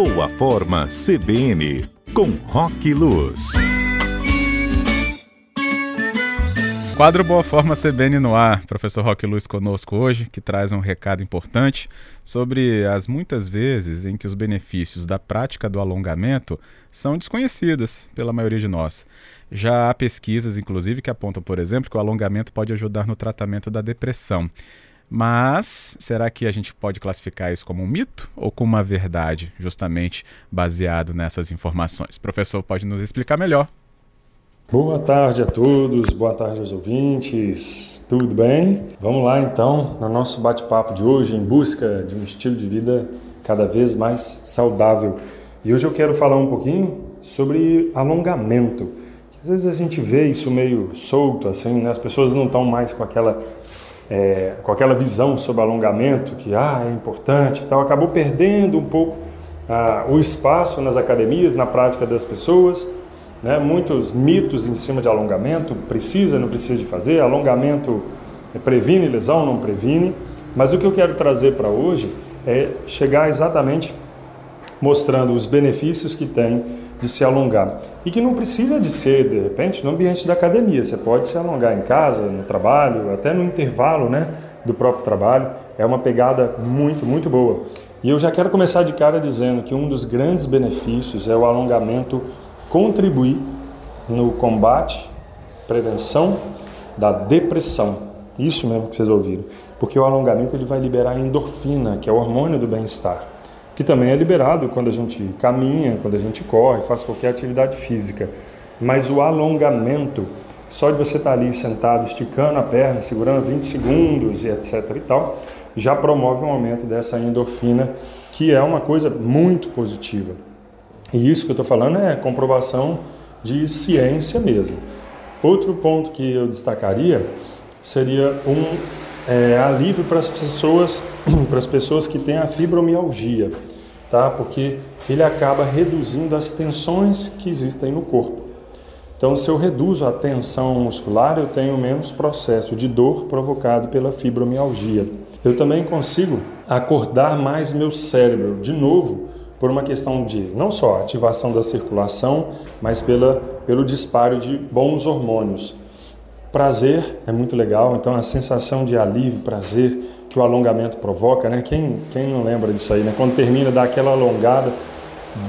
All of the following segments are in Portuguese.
Boa Forma CBN, com Rock Luz. Quadro Boa Forma CBN no ar. Professor Roque Luz conosco hoje, que traz um recado importante sobre as muitas vezes em que os benefícios da prática do alongamento são desconhecidos pela maioria de nós. Já há pesquisas, inclusive, que apontam, por exemplo, que o alongamento pode ajudar no tratamento da depressão. Mas será que a gente pode classificar isso como um mito ou como uma verdade, justamente baseado nessas informações? Professor pode nos explicar melhor. Boa tarde a todos, boa tarde aos ouvintes, tudo bem? Vamos lá então no nosso bate-papo de hoje em busca de um estilo de vida cada vez mais saudável. E hoje eu quero falar um pouquinho sobre alongamento. Às vezes a gente vê isso meio solto, assim, né? as pessoas não estão mais com aquela é, com aquela visão sobre alongamento, que ah, é importante e tal, acabou perdendo um pouco ah, o espaço nas academias, na prática das pessoas. Né? Muitos mitos em cima de alongamento, precisa, não precisa de fazer, alongamento previne lesão, não previne. Mas o que eu quero trazer para hoje é chegar exatamente mostrando os benefícios que tem de se alongar. E que não precisa de ser, de repente, no ambiente da academia. Você pode se alongar em casa, no trabalho, até no intervalo né, do próprio trabalho. É uma pegada muito, muito boa. E eu já quero começar de cara dizendo que um dos grandes benefícios é o alongamento contribuir no combate, prevenção da depressão. Isso mesmo que vocês ouviram. Porque o alongamento ele vai liberar endorfina, que é o hormônio do bem-estar que também é liberado quando a gente caminha, quando a gente corre, faz qualquer atividade física. Mas o alongamento, só de você estar ali sentado, esticando a perna, segurando 20 segundos e etc e tal, já promove um aumento dessa endorfina, que é uma coisa muito positiva. E isso que eu estou falando é comprovação de ciência mesmo. Outro ponto que eu destacaria seria um é, alívio para as pessoas, para as pessoas que têm a fibromialgia, tá? Porque ele acaba reduzindo as tensões que existem no corpo. Então, se eu reduzo a tensão muscular, eu tenho menos processo de dor provocado pela fibromialgia. Eu também consigo acordar mais meu cérebro, de novo, por uma questão de não só ativação da circulação, mas pela, pelo disparo de bons hormônios. Prazer é muito legal, então a sensação de alívio, prazer que o alongamento provoca, né? Quem, quem não lembra disso aí, né? Quando termina, dá aquela alongada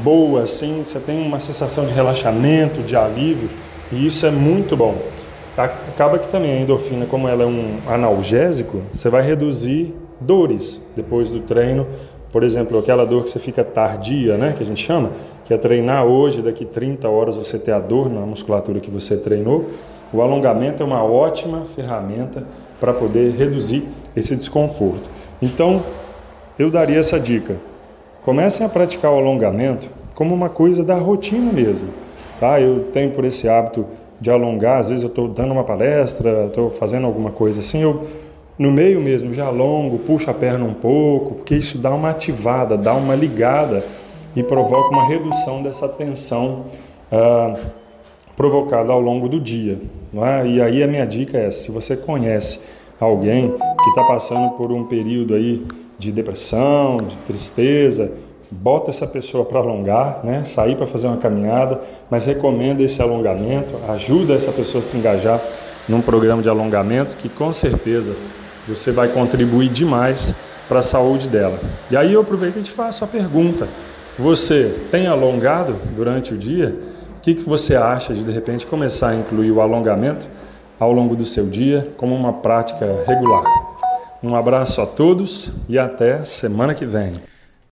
boa assim, você tem uma sensação de relaxamento, de alívio, e isso é muito bom. Acaba que também a endorfina, como ela é um analgésico, você vai reduzir dores depois do treino. Por exemplo, aquela dor que você fica tardia, né, que a gente chama, que é treinar hoje, daqui 30 horas você ter a dor na musculatura que você treinou o alongamento é uma ótima ferramenta para poder reduzir esse desconforto. Então, eu daria essa dica. Comecem a praticar o alongamento como uma coisa da rotina mesmo. Tá? Eu tenho por esse hábito de alongar, às vezes eu estou dando uma palestra, estou fazendo alguma coisa assim, eu no meio mesmo já alongo, puxo a perna um pouco, porque isso dá uma ativada, dá uma ligada e provoca uma redução dessa tensão ah, provocada ao longo do dia. É? E aí a minha dica é: se você conhece alguém que está passando por um período aí de depressão, de tristeza, bota essa pessoa para alongar, né? sair para fazer uma caminhada, mas recomenda esse alongamento, ajuda essa pessoa a se engajar num programa de alongamento que com certeza você vai contribuir demais para a saúde dela. E aí eu aproveito e te faço a pergunta: você tem alongado durante o dia? O que, que você acha de de repente começar a incluir o alongamento ao longo do seu dia como uma prática regular? Um abraço a todos e até semana que vem.